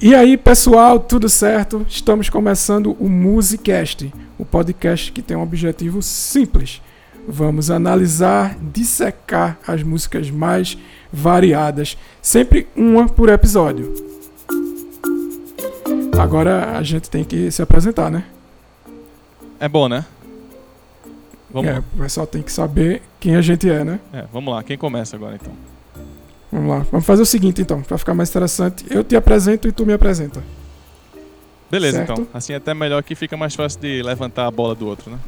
E aí, pessoal, tudo certo? Estamos começando o Musicast, o podcast que tem um objetivo simples. Vamos analisar, dissecar as músicas mais variadas, sempre uma por episódio. Agora a gente tem que se apresentar, né? É bom, né? Vamos é, lá. o pessoal tem que saber quem a gente é, né? É, vamos lá. Quem começa agora então? Vamos lá. Vamos fazer o seguinte então, para ficar mais interessante. Eu te apresento e tu me apresenta. Beleza, Certo. então. Assim é até melhor que fica mais fácil de levantar a bola do outro, né?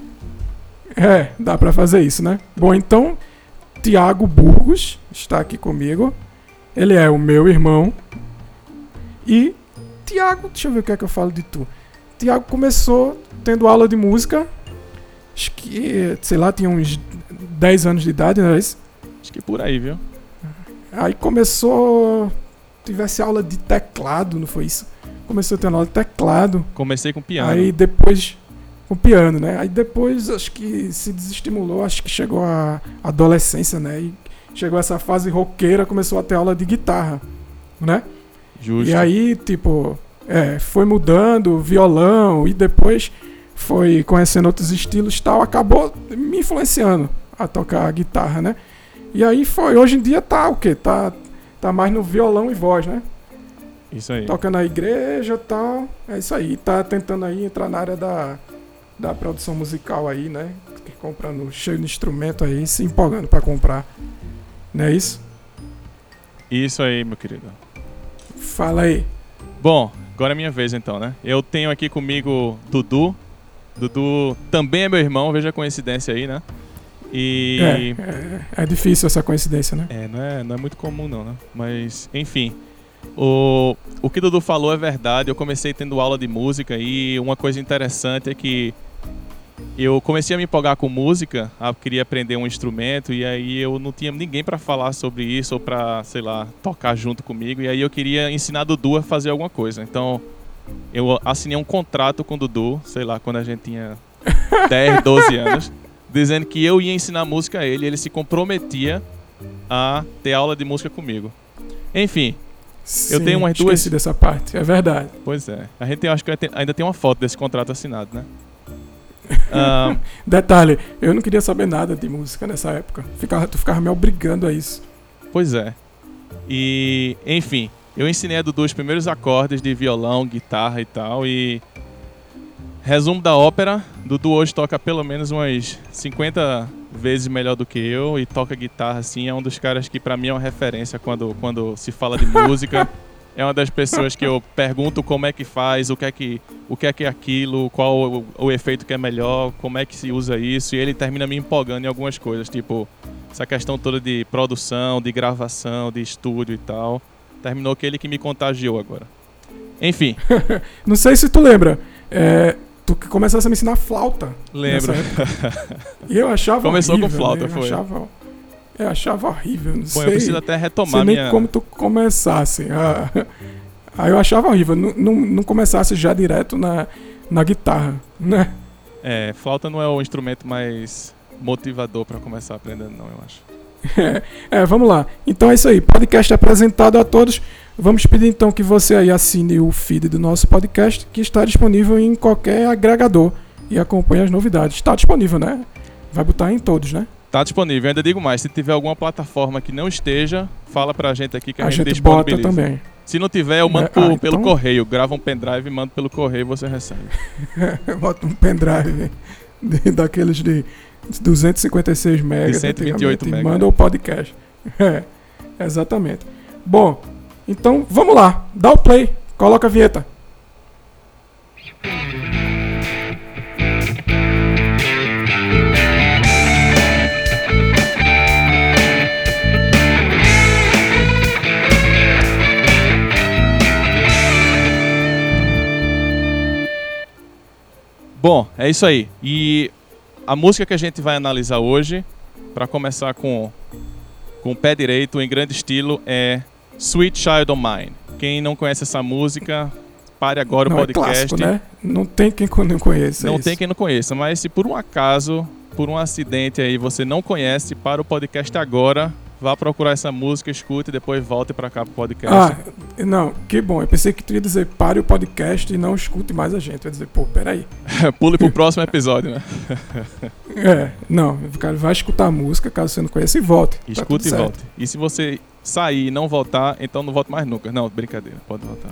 É, dá pra fazer isso, né? Bom, então, Tiago Burgos está aqui comigo. Ele é o meu irmão. E Tiago, deixa eu ver o que é que eu falo de tu. Tiago começou tendo aula de música. Acho que, sei lá, tinha uns 10 anos de idade, não é isso? Acho que por aí, viu? Aí começou. Tivesse aula de teclado, não foi isso? Começou tendo aula de teclado. Comecei com piano. Aí depois com piano, né? Aí depois acho que se desestimulou, acho que chegou a adolescência, né? E chegou essa fase roqueira, começou a ter aula de guitarra, né? Justo. E aí, tipo, é, foi mudando, violão, e depois foi conhecendo outros estilos e tal, acabou me influenciando a tocar guitarra, né? E aí foi, hoje em dia tá o quê? Tá, tá mais no violão e voz, né? Isso aí. toca na igreja e tal. É isso aí. Tá tentando aí entrar na área da, da produção musical aí, né? Comprando cheio de instrumento aí, se empolgando pra comprar. Não é isso? Isso aí, meu querido. Fala aí. Bom, agora é minha vez então, né? Eu tenho aqui comigo Dudu. Dudu também é meu irmão, veja a coincidência aí, né? E. É, é, é difícil essa coincidência, né? É, não é, não é muito comum não, né? Mas, enfim. O, o que Dudu falou é verdade. Eu comecei tendo aula de música e uma coisa interessante é que eu comecei a me empolgar com música, queria aprender um instrumento e aí eu não tinha ninguém para falar sobre isso ou para, sei lá, tocar junto comigo e aí eu queria ensinar Dudu a fazer alguma coisa. Então, eu assinei um contrato com o Dudu, sei lá, quando a gente tinha 10, 12 anos, dizendo que eu ia ensinar música a ele, e ele se comprometia a ter aula de música comigo. Enfim, Sim, tenho umas esqueci duas- dessa parte, é verdade. pois é. A gente tem, acho que ainda tem uma foto desse contrato assinado, né? Detalhe, eu não queria saber nada de música nessa época. Ficava, tu ficava me obrigando a isso. pois é. E, enfim, eu ensinei a Dudu os primeiros acordes de violão, guitarra e tal. E. Resumo da ópera: Dudu hoje toca pelo menos umas 50 vezes melhor do que eu e toca guitarra assim. É um dos caras que pra mim é uma referência quando, quando se fala de música. É uma das pessoas que eu pergunto como é que faz, o que é que, o que, é, que é aquilo, qual o, o efeito que é melhor, como é que se usa isso. E ele termina me empolgando em algumas coisas, tipo essa questão toda de produção, de gravação, de estúdio e tal. Terminou que ele que me contagiou agora. Enfim, Não sei se tu lembra. é, tu que começasse a me ensinar flauta. lembro. Nessa E eu achava Começou com horrível, flauta, né? eu foi. Achava, eu achava horrível, não Bom, sei. eu preciso até sei retomar nem minha. como tu começasse. Ah, Aí eu achava horrível, não, não, não começasse já direto na, na guitarra, né? É, flauta não é o instrumento mais motivador pra começar aprendendo, não, eu acho. É, vamos lá. Então é isso aí, podcast apresentado a todos. Vamos pedir então que você aí assine o feed do nosso podcast, que está disponível em qualquer agregador e acompanhe as novidades. Está disponível, né? Vai botar em todos, né? Tá disponível, eu ainda digo mais, se tiver alguma plataforma que não esteja, fala pra gente aqui que a, A gente, gente bota disponibiliza. também. Se não tiver, eu mando É, por- ah, pelo então- correio. Grava um pendrive e mando pelo correio e você recebe. Bota um pendrive de- daqueles de 256 megas. De 128 antigamente, e mega, Manda né? o podcast. É, exatamente. Bom, então vamos lá. Dá o play. Coloca a vinheta. Bom, é isso aí. E a música que a gente vai analisar hoje, pra começar com, com o pé direito, em grande estilo, é Sweet Child of Mine. Quem não conhece essa música, pare agora Não, o é podcast. clássico, né? Não tem quem não conheça Não isso. tem quem não conheça, mas se por um acaso, por um acidente aí você não conhece, para o podcast agora, vá procurar essa música, escute e depois volte pra cá pro podcast. Ah, não, que bom. Eu pensei que tu ia dizer pare o podcast e não escute mais a gente. Eu ia dizer, pô, peraí. Pule pro próximo episódio, né? É, não, cara vai escutar a música, caso você não conheça, e volte. Tá Escute e certo. volte. E se você sair e não voltar, então não volte mais nunca. Não, brincadeira, pode voltar.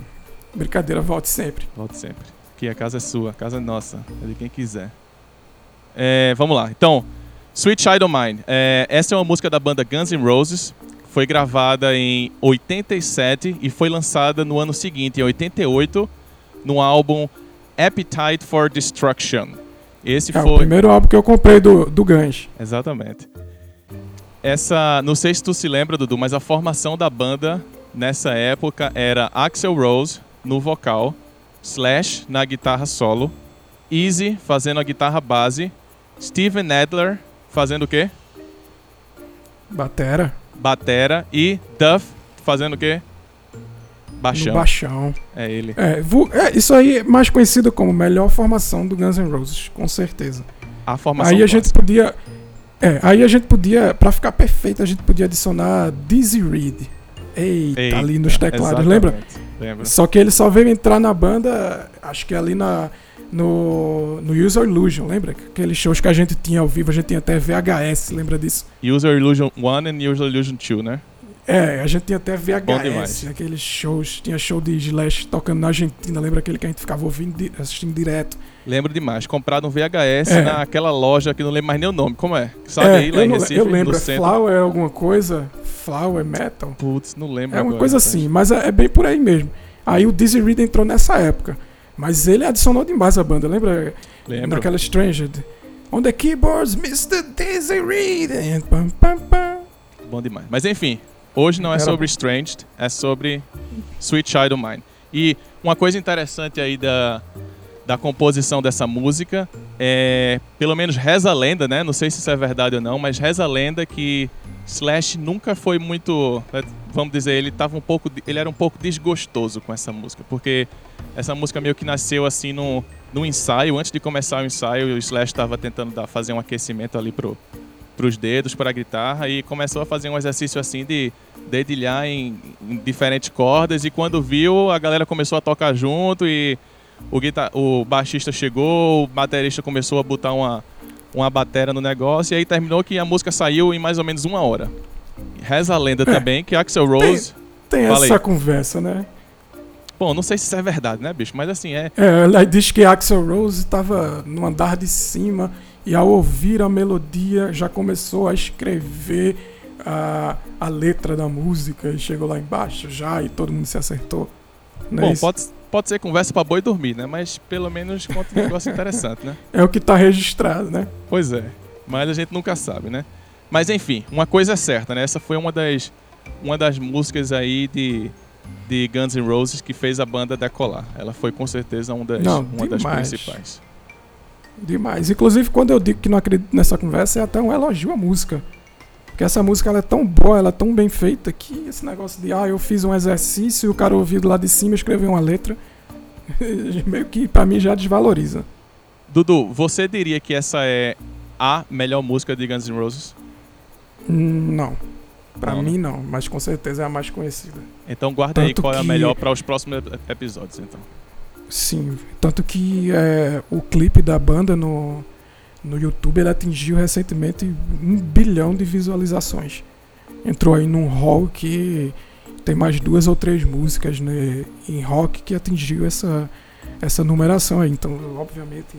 Brincadeira, volte sempre. Volte sempre. Que a casa é sua, a casa é nossa, é de quem quiser. É, vamos lá, então, Sweet Child of Mine. É, essa é uma música da banda Guns N' Roses. Foi gravada em 87 e foi lançada no ano seguinte, em 88, no álbum Appetite for Destruction. Esse É o foi. primeiro álbum que eu comprei do, do Guns. Exatamente. Essa, não sei se tu se lembra, Dudu, mas a formação da banda nessa época era Axel Rose no vocal, Slash na guitarra solo, Easy fazendo a guitarra base, Steven Adler fazendo o quê? Batera. Batera e Duff fazendo o quê? Baixão. No baixão. É ele. É, é, isso aí é mais conhecido como melhor formação do Guns N' Roses, com certeza. A formação Aí a gente clássica. podia. É, aí a gente podia, pra ficar perfeito, a gente podia adicionar Dizzy Reed. Eita, Eita, ali nos teclados, lembra? Lembra. Só que ele só veio entrar na banda, acho que ali na, no, no User Illusion, lembra? Aqueles shows que a gente tinha ao vivo, a gente tinha até VHS, lembra disso? User Illusion 1 e User Illusion 2, né? É, a gente tinha até VHS, aqueles shows, tinha show de Slash tocando na Argentina, lembra aquele que a gente ficava ouvindo, assistindo direto? Lembro demais. Comprado um VHS É. naquela loja que não lembro mais nem o nome. Como é? Sabe é, aí lá eu, em Recife, eu lembro, é? Flower alguma coisa, Flower Metal, Putz, não lembro é uma agora, coisa rapaz. assim, mas é, é bem por aí mesmo. Aí o Dizzy Reed entrou nessa época, mas ele adicionou demais a banda, lembra? Lembro. Naquela Stranged. On the keyboards, Mr. Dizzy Reed. And pam, pam, pam. Bom demais. Mas enfim, hoje não é Era sobre bom. Stranged, é sobre Sweet Child of Mine. E uma coisa interessante aí da, da composição dessa música é, pelo menos reza a lenda, né? Não sei se isso é verdade ou não, mas reza a lenda que Slash nunca foi muito, né, vamos dizer, ele tava um pouco, ele era um pouco desgostoso com essa música, porque essa música meio que nasceu assim no, no ensaio, antes de começar o ensaio, o Slash estava tentando dar, fazer um aquecimento ali pro pros dedos, para a guitarra e começou a fazer um exercício assim de dedilhar em, em diferentes cordas e quando viu, a galera começou a tocar junto e o, guitar o baixista chegou, o baterista começou a botar uma, uma batera no negócio e aí terminou que a música saiu em mais ou menos uma hora. Reza a lenda É. também que Axel Rose... Tem Fala essa conversa, né? Bom, não sei se isso é verdade, né, bicho? Mas assim, é... É, ela diz que Axel Rose estava no andar de cima e ao ouvir a melodia já começou a escrever a, a letra da música e chegou lá embaixo já e todo mundo se acertou. Não é, Bom, isso? pode, pode ser conversa pra boi dormir, né? Mas pelo menos conta um negócio interessante, né? é o que está registrado, né? Pois é, mas a gente nunca sabe, né? Mas enfim, uma coisa é certa, né? Essa foi uma das, uma das músicas aí de, de Guns N' Roses que fez a banda decolar. Ela foi com certeza uma das, Não, uma das demais. principais. Demais. Inclusive, quando eu digo que não acredito nessa conversa, é até um elogio à música. Porque essa música ela é tão boa, ela é tão bem feita, que esse negócio de, ah, eu fiz um exercício e o cara ouviu lado de cima escreveu uma letra, meio que pra mim já desvaloriza. Dudu, você diria que essa é a melhor música de Guns N' Roses? Não. Pra Não, né? mim, não, mas com certeza é a mais conhecida. Então guarda aí Tanto qual é a que- melhor para os próximos ep- episódios, então. Sim, tanto que é, o clipe da banda no, no YouTube ele atingiu recentemente um bilhão de visualizações. Entrou aí num hall que tem mais duas ou três músicas né, em rock que atingiu essa, essa numeração aí. Então, obviamente,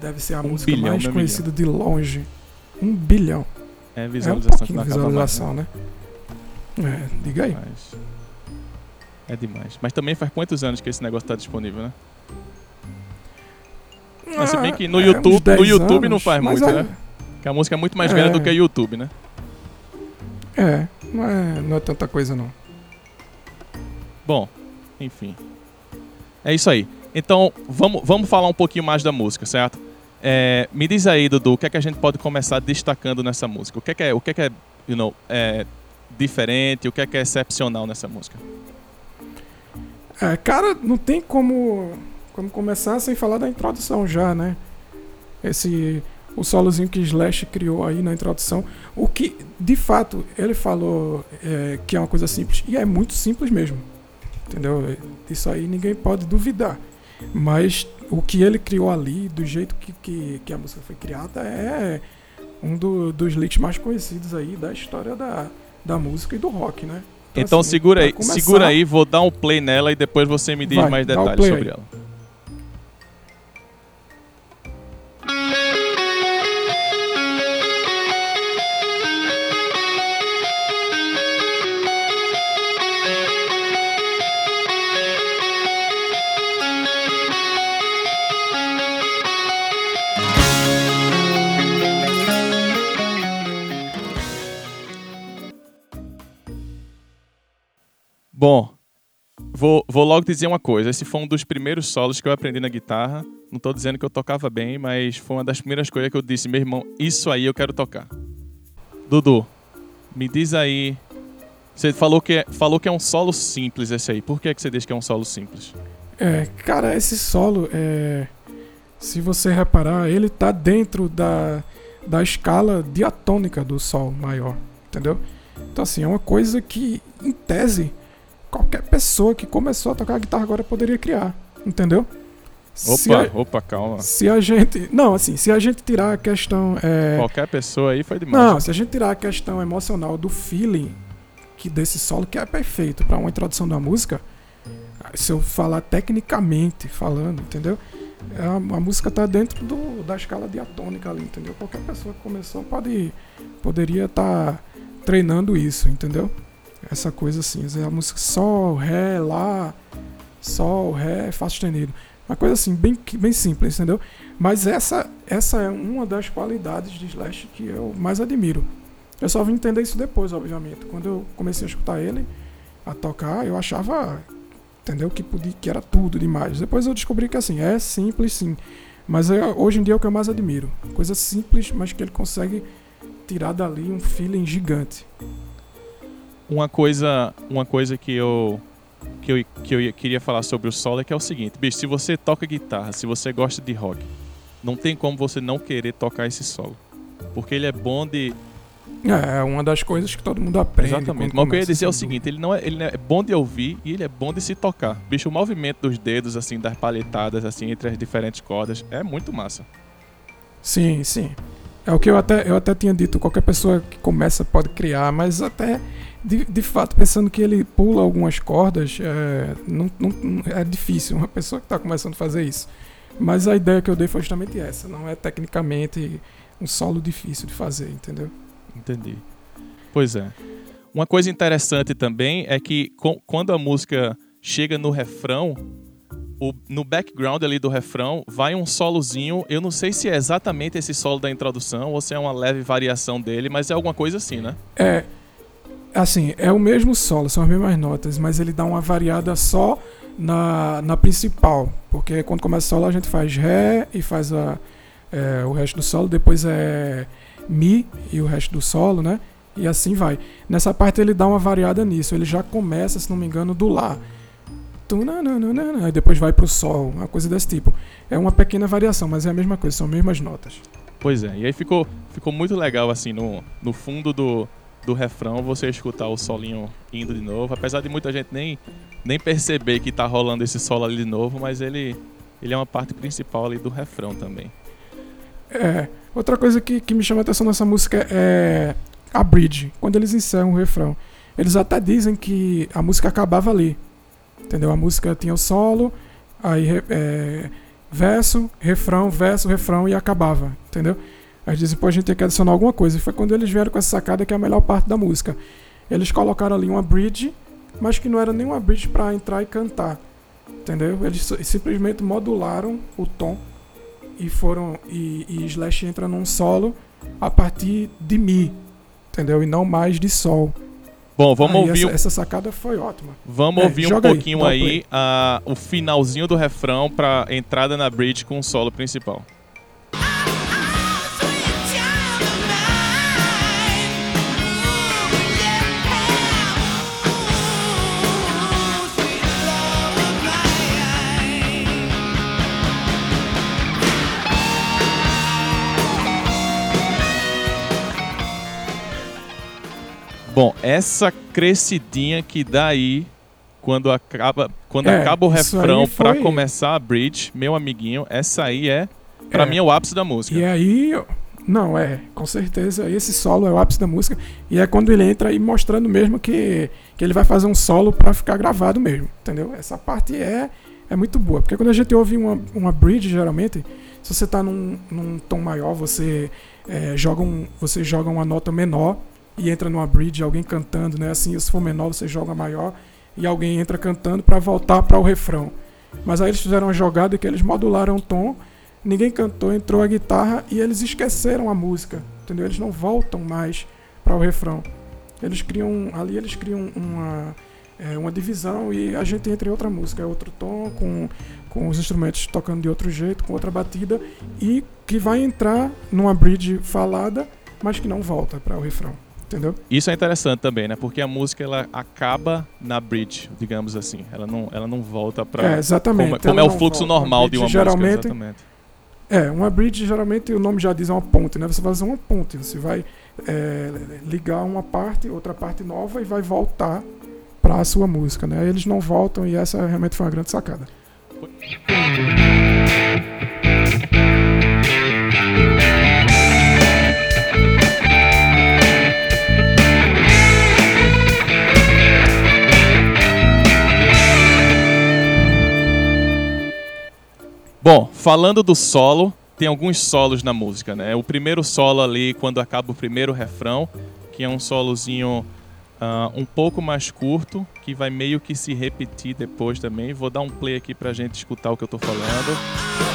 deve ser a Um música bilhão, mais né, conhecida de longe. Um bilhão. É É um visualização de acaba mais, visualização, né? É, diga aí. É demais. Mas também faz quantos anos que esse negócio está disponível, né? Mas se bem que no é, YouTube- uns 10 no YouTube não anos, faz mas muito, é- né? Que a música é muito mais É. velha do que o YouTube, né? É, não é, não é tanta coisa não. Bom, enfim. É isso aí. Então, vamos, vamos falar um pouquinho mais da música, certo? É, me diz aí, Dudu, o que é que a gente pode começar destacando nessa música? O que é que é, o que é, que é, you know, é diferente, o que é que é excepcional nessa música? É, cara, não tem como, como começar sem falar da introdução já, né? Esse o solozinho que Slash criou aí na introdução. O que, de fato, ele falou é, que é uma coisa simples. E é muito simples mesmo. Entendeu? Isso aí ninguém pode duvidar. Mas o que ele criou ali, do jeito que, que, que a música foi criada, é um do, dos leaks mais conhecidos aí da história da, da música e do rock, né? Então, então assim, segura aí, começar, segura aí, vou dar um play nela e depois você me diz vai, mais detalhes sobre aí. ela. Vou, vou logo dizer uma coisa. Esse foi um dos primeiros solos que eu aprendi na guitarra. Não tô dizendo que eu tocava bem, mas foi uma das primeiras coisas que eu disse, meu irmão, isso aí eu quero tocar. Dudu, me diz aí. Você falou que, é, falou que é um solo simples esse aí. Por que, é que você diz que é um solo simples? É, cara, esse solo, é, se você reparar, ele tá dentro da, da escala diatônica do sol maior, entendeu? Então, assim, é uma coisa que, em tese, qualquer pessoa que começou a tocar guitarra agora poderia criar, entendeu? Opa, a, opa, calma. Se a gente. Não, assim, se a gente tirar a questão. É, Qualquer pessoa aí foi demais. Não, se a gente tirar a questão emocional do feeling que desse solo, que é perfeito para uma introdução da música, se eu falar tecnicamente falando, entendeu? A, a música tá dentro do, da escala diatônica ali, entendeu? Qualquer pessoa que começou pode, poderia estar tá treinando isso, entendeu? Essa coisa assim, a música sol, ré, lá, sol, ré, fá sustenido. Uma coisa assim, bem, bem simples, entendeu? Mas essa, essa é uma das qualidades de Slash que eu mais admiro. Eu só vim entender isso depois, obviamente. Quando eu comecei a escutar ele, a tocar, eu achava, entendeu? Que, podia, que era tudo demais. Depois eu descobri que assim, é simples sim. Mas é, hoje em dia é o que eu mais admiro. Coisa simples, mas que ele consegue tirar dali um feeling gigante uma coisa, uma coisa que eu que eu, que eu queria falar sobre o solo é que é o seguinte, bicho, se você toca guitarra, se você gosta de rock, não tem como você não querer tocar esse solo. Porque ele é bom de. É, é uma das coisas que todo mundo aprende. Exatamente. Mas o que eu ia dizer é o seguinte: ele não é, ele é bom de ouvir e ele é bom de se tocar. Bicho, o movimento dos dedos, assim, das palhetadas, assim, entre as diferentes cordas, é muito massa. Sim, sim. É o que eu até, eu até tinha dito: qualquer pessoa que começa pode criar, mas até de, de fato, pensando que ele pula algumas cordas, é, não, não, é difícil uma pessoa que está começando a fazer isso. Mas a ideia que eu dei foi justamente essa. Não é tecnicamente um solo difícil de fazer, entendeu? Entendi. Pois é. Uma coisa interessante também é que quando a música chega no refrão, o, no background ali do refrão vai um solozinho. Eu não sei se é exatamente esse solo da introdução ou se é uma leve variação dele, mas é alguma coisa assim, né? É. Assim, é o mesmo solo, são as mesmas notas, mas ele dá uma variada só na, na principal. Porque quando começa o solo a gente faz Ré e faz a, é, o resto do solo, depois é Mi e o resto do solo, né? E assim vai. Nessa parte ele dá uma variada nisso. Ele já começa, se não me engano, do Lá. Aí depois vai pro Sol, uma coisa desse tipo. É uma pequena variação, mas é a mesma coisa, são as mesmas notas. Pois é, e aí ficou, ficou muito legal assim no, no fundo do, do refrão você escutar o solinho indo de novo, apesar de muita gente nem, nem perceber que tá rolando esse solo ali de novo, mas ele, ele é uma parte principal ali do refrão também. É, outra coisa que, que me chama a atenção nessa música é a bridge, quando eles encerram o refrão. Eles até dizem que a música acabava ali, entendeu? A música tinha o solo, aí é, verso, refrão, verso, refrão e acabava, entendeu? Aí dizem, pô, a gente tem que adicionar alguma coisa. E foi quando eles vieram com essa sacada que é a melhor parte da música. Eles colocaram ali uma bridge, mas que não era nem uma bridge para entrar e cantar. Entendeu? Eles simplesmente modularam o tom e foram. E, e Slash entra num solo a partir de Mi. Entendeu? E não mais de Sol. Bom, vamos aí ouvir. Essa, essa, sacada foi ótima. Vamos é, ouvir um pouquinho aí, aí uh, o finalzinho do refrão para entrada na bridge com o solo principal. Bom, essa crescidinha que dá aí quando acaba, quando É, acaba o refrão foi- começar a bridge, meu amiguinho, essa aí é pra É. mim é o ápice da música. E aí, não, é, com certeza, esse solo é o ápice da música. E é quando ele entra aí mostrando mesmo que, que ele vai fazer um solo pra ficar gravado mesmo, entendeu? Essa parte é, é muito boa. Porque quando a gente ouve uma, uma bridge, geralmente, se você tá num, num tom maior, você, é, joga um, você joga uma nota menor e entra numa bridge, alguém cantando, né? Assim, se for menor, você joga maior e alguém entra cantando pra voltar para o refrão. Mas aí eles fizeram uma jogada que eles modularam o tom ninguém cantou, entrou a guitarra e eles esqueceram a música, entendeu? Eles não voltam mais para o refrão. Eles criam ali eles criam uma é, uma divisão e a gente entra em outra música, é outro tom com com os instrumentos tocando de outro jeito, com outra batida e que vai entrar numa bridge falada, mas que não volta para o refrão, entendeu? Isso é interessante também, né? Porque a música ela acaba na bridge, digamos assim. Ela não, ela não volta pra. É, exatamente. como, como Ela é o fluxo volta. Normal de uma geralmente, música, exatamente. É, uma bridge geralmente o nome já diz é uma ponte, né? Você vai fazer uma ponte, você vai é, ligar uma parte, outra parte nova e vai voltar para a sua música, né? Eles não voltam e essa realmente foi uma grande sacada. Bom, falando do solo, tem alguns solos na música, né? O primeiro solo ali, quando acaba o primeiro refrão, que é um solozinho ah, um pouco mais curto, que vai meio que se repetir depois também. Vou dar um play aqui pra gente escutar o que eu tô falando.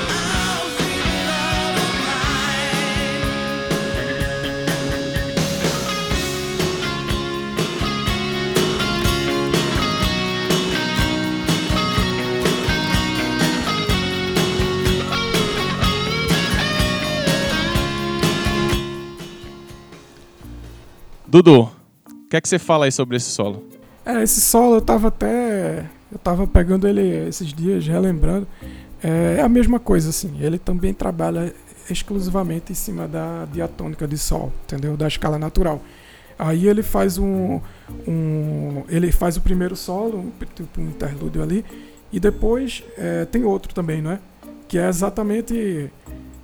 Dudu, o que é que você fala aí sobre esse solo? É, esse solo eu tava até. Eu tava pegando ele esses dias, relembrando. É, é a mesma coisa, assim. Ele também trabalha exclusivamente em cima da diatônica de sol, entendeu? Da escala natural. Aí ele faz um. um ele faz o primeiro solo, um, tipo um interlúdio ali, e depois é, tem outro também, não é? Que é exatamente.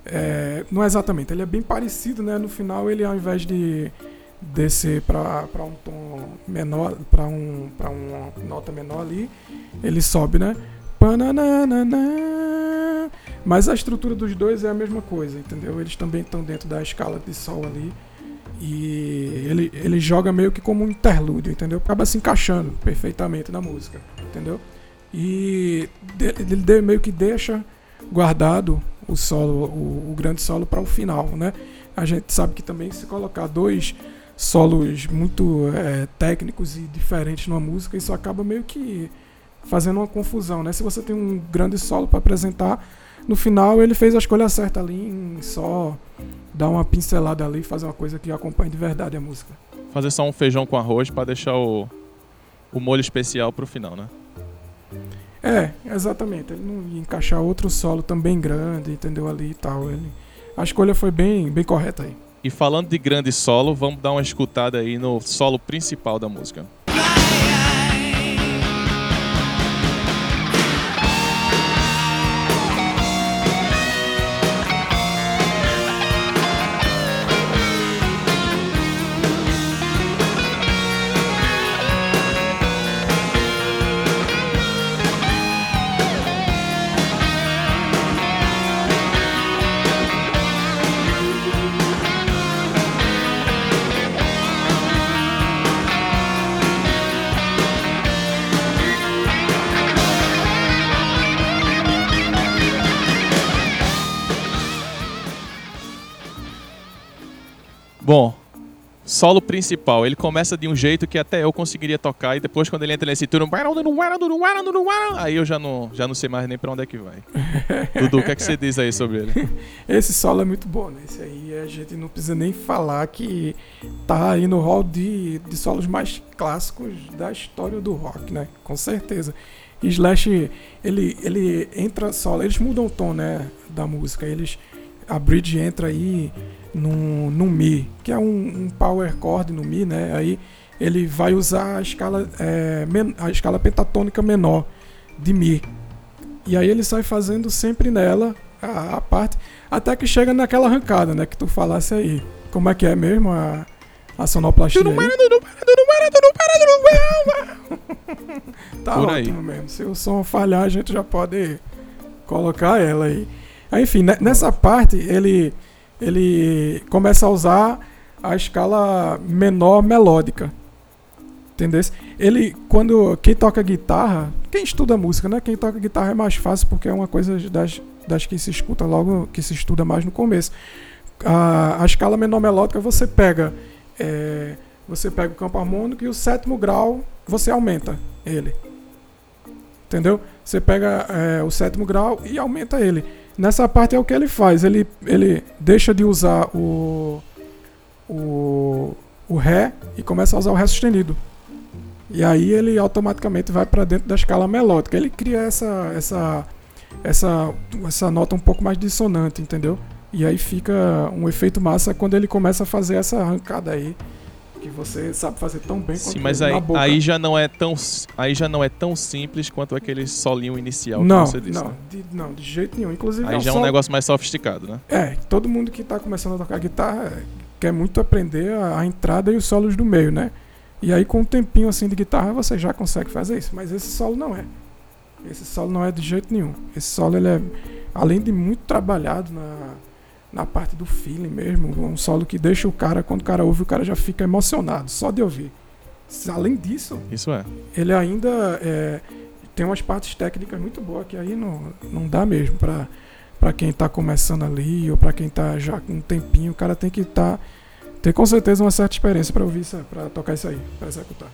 é, não é exatamente, ele é bem parecido, né? No final ele ao invés de descer para um tom menor, para um, uma nota menor ali, ele sobe, né? Mas a estrutura dos dois é a mesma coisa, entendeu? Eles também estão dentro da escala de sol ali. E ele, ele joga meio que como um interlúdio, entendeu? Acaba se encaixando perfeitamente na música, entendeu? E ele meio que deixa guardado o solo, o, o grande solo para o final, né? A gente sabe que também se colocar dois solos muito é, técnicos e diferentes numa música, isso acaba meio que fazendo uma confusão, né? Se você tem um grande solo para apresentar, no final ele fez a escolha certa ali em só dar uma pincelada ali, fazer uma coisa que acompanhe de verdade a música. Fazer só um feijão com arroz pra deixar o, o molho especial pro final, né? É, exatamente. Ele não ia encaixar outro solo também grande, entendeu ali e tal. Ele, a escolha foi bem, bem correta aí. E falando de grande solo, vamos dar uma escutada aí no solo principal da música. Bom, solo principal, ele começa de um jeito que até eu conseguiria tocar e depois quando ele entra nesse turno, aí eu já não, já não sei mais nem pra onde é que vai. Dudu, o que é que você diz aí sobre ele? Esse solo é muito bom, né? Esse aí a gente não precisa nem falar que tá aí no hall de, de solos mais clássicos da história do rock, né? Com certeza. E Slash, ele, ele entra solo, eles mudam o tom, né? Da música. Eles, a bridge entra aí num, num Mi, que é um, um power chord no Mi, né? Aí ele vai usar a escala, é, a escala pentatônica menor de Mi. E aí ele sai fazendo sempre nela a, a, parte, até que chega naquela arrancada, né? Que tu falasse aí. Como é que é mesmo a, a sonoplastia? Tá Por ótimo aí. mesmo. Se o som falhar, a gente já pode colocar ela aí enfim, nessa parte ele, ele começa a usar a escala menor melódica. Entendeu? Ele, quando quem toca guitarra, quem estuda música, né? Quem toca guitarra é mais fácil porque é uma coisa das, das que se escuta logo, que se estuda mais no começo. A, a escala menor melódica você pega, é, você pega o campo harmônico e o sétimo grau você aumenta ele. Entendeu? Você pega é, o sétimo grau e aumenta ele. Nessa parte é o que ele faz. Ele, ele deixa de usar o, o, o Ré e começa a usar o Ré sustenido. E aí ele automaticamente vai para dentro da escala melódica. Ele cria essa, essa, essa, essa nota um pouco mais dissonante, entendeu? E aí fica um efeito massa quando ele começa a fazer essa arrancada aí que você sabe fazer tão bem quanto Sim, mas aí, aí já não é tão aí já não é tão simples quanto aquele solinho inicial não, que você disse. Não, né? de, não, de jeito nenhum. Inclusive aí é já é um negócio mais sofisticado, né? É, todo mundo que está começando a tocar guitarra quer muito aprender a, a entrada e os solos do meio, né? E aí com um tempinho assim de guitarra você já consegue fazer isso, mas esse solo não é. Esse solo não é de jeito nenhum. Esse solo ele é além de muito trabalhado na na parte do feeling mesmo, um solo que deixa o cara quando o cara ouve, o cara já fica emocionado só de ouvir. Além disso, isso é. Ele ainda é, tem umas partes técnicas muito boas que aí não, não dá mesmo para para quem está começando ali ou para quem está já com um tempinho, o cara tem que estar tá, ter com certeza uma certa experiência para ouvir isso, para tocar isso aí, para executar.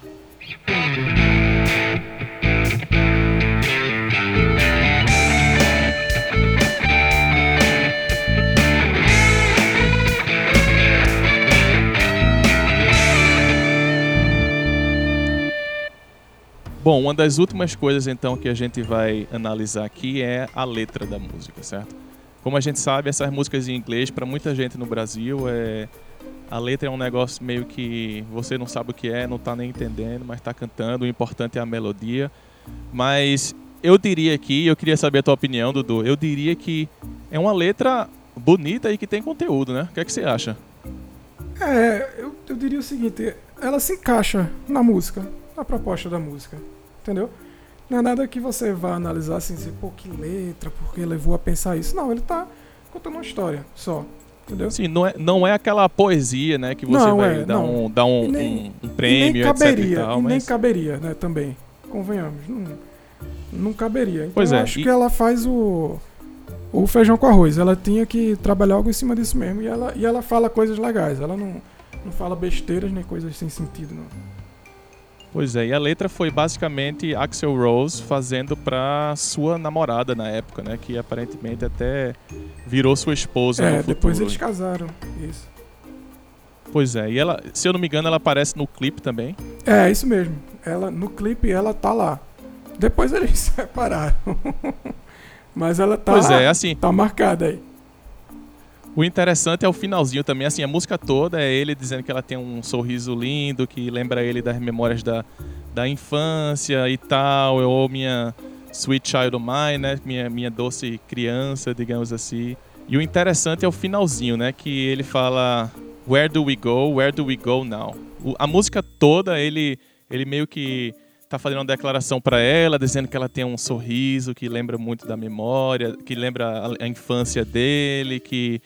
Bom, uma das últimas coisas então que a gente vai analisar aqui é a letra da música, certo? Como a gente sabe, essas músicas em inglês para muita gente no Brasil é a letra é um negócio meio que você não sabe o que é, não está nem entendendo, mas está cantando. O importante é a melodia. Mas eu diria aqui, eu queria saber a tua opinião, Dudu. Eu diria que é uma letra bonita e que tem conteúdo, né? O que é que você acha? É, eu, eu diria o seguinte: ela se encaixa na música, na proposta da música entendeu? Não é nada que você vá analisar assim, dizer, pô, que letra, porque levou a pensar isso. Não, ele tá contando uma história só. Entendeu? Sim, não é, não é aquela poesia, né, que você não, vai é, dar, não. um, dar um, nem, um, um prêmio, e nem caberia, tal, mas... nem caberia, né, também. Convenhamos. Não, não caberia. Então pois é, eu acho e... que ela faz o, o feijão com arroz. Ela tinha que trabalhar algo em cima disso mesmo. E ela, e ela fala coisas legais. Ela não, não fala besteiras nem coisas sem sentido, não. Pois é, e a letra foi basicamente Axel Rose fazendo para sua namorada na época, né? Que aparentemente até virou sua esposa. É, depois eles casaram, isso. Pois é, e ela, se eu não me engano, ela aparece no clipe também. É, isso mesmo. Ela, no clipe ela tá lá. Depois eles se separaram. Mas ela tá, pois é, assim, tá marcada aí. O interessante é o finalzinho também, assim, a música toda é ele dizendo que ela tem um sorriso lindo, que lembra ele das memórias da, da infância e tal, ou minha Sweet Child of Mine, né, minha, minha doce criança, digamos assim. E o interessante é o finalzinho, né, que ele fala Where do we go? Where do we go now? O, a música toda, ele, ele meio que tá fazendo uma declaração para ela, dizendo que ela tem um sorriso que lembra muito da memória, que lembra a, a infância dele, que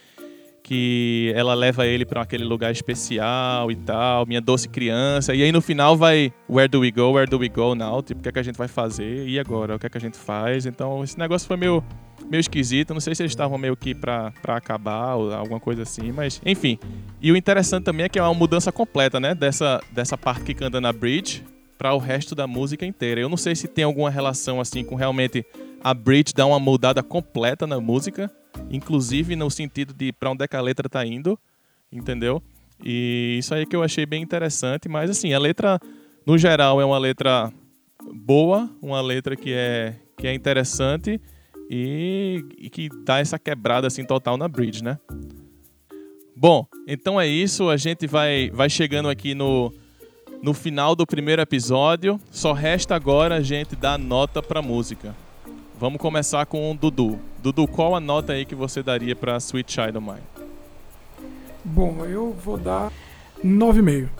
que ela leva ele para aquele lugar especial e tal, minha doce criança. E aí no final vai Where do we go? Where do we go now? Tipo, o que é que a gente vai fazer? E agora? O que é que a gente faz? Então, esse negócio foi meio meio esquisito, não sei se eles estavam meio que pra acabar ou alguma coisa assim, mas enfim. E o interessante também é que é uma mudança completa, né, dessa, dessa parte que canta na bridge para o resto da música inteira. Eu não sei se tem alguma relação assim com realmente a bridge dar uma mudada completa na música, inclusive no sentido de para onde é que a letra tá indo, entendeu? E isso aí que eu achei bem interessante, mas assim, a letra no geral é uma letra boa, uma letra que é que é interessante e, e que dá essa quebrada assim total na bridge, né? Bom, então é isso, a gente vai vai chegando aqui no no final do primeiro episódio. Só resta agora a gente dar nota pra música. Vamos começar com o Dudu. Dudu, qual a nota aí que você daria pra Sweet Child of Mine? Bom, eu vou dar 9,5.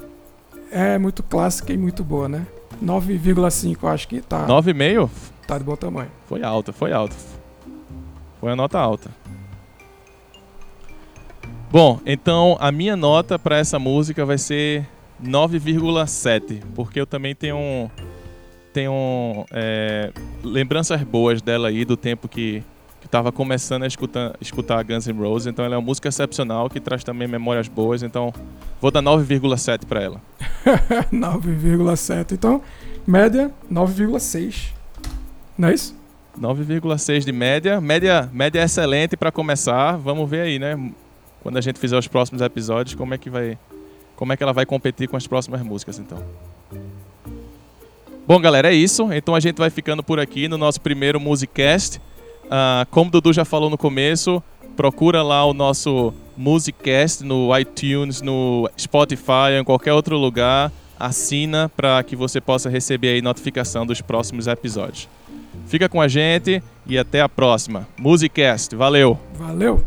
É muito clássica e muito boa, né? 9,5 eu acho que tá, 9,5? tá de bom tamanho. Foi alta, foi alta. Foi a nota alta. Bom, então a minha nota para essa música vai ser 9,7, porque eu também tenho um, tenho é, lembranças boas dela aí do tempo que estava começando a escutar, escutar Guns N' Roses, então ela é uma música excepcional que traz também memórias boas, então vou dar 9,7 para ela. 9,7. Então, média 9,6. Não é isso? 9,6 de média, média, média excelente para começar. Vamos ver aí, né? Quando a gente fizer os próximos episódios, como é que vai, como é que ela vai competir com as próximas músicas, então. Bom, galera, é isso. Então a gente vai ficando por aqui no nosso primeiro Musicast. Ah, como o Dudu já falou no começo, procura lá o nosso Musicast no iTunes, no Spotify, em qualquer outro lugar. Assina para que você possa receber aí notificação dos próximos episódios. Fica com a gente e até a próxima. Musicast, valeu! Valeu!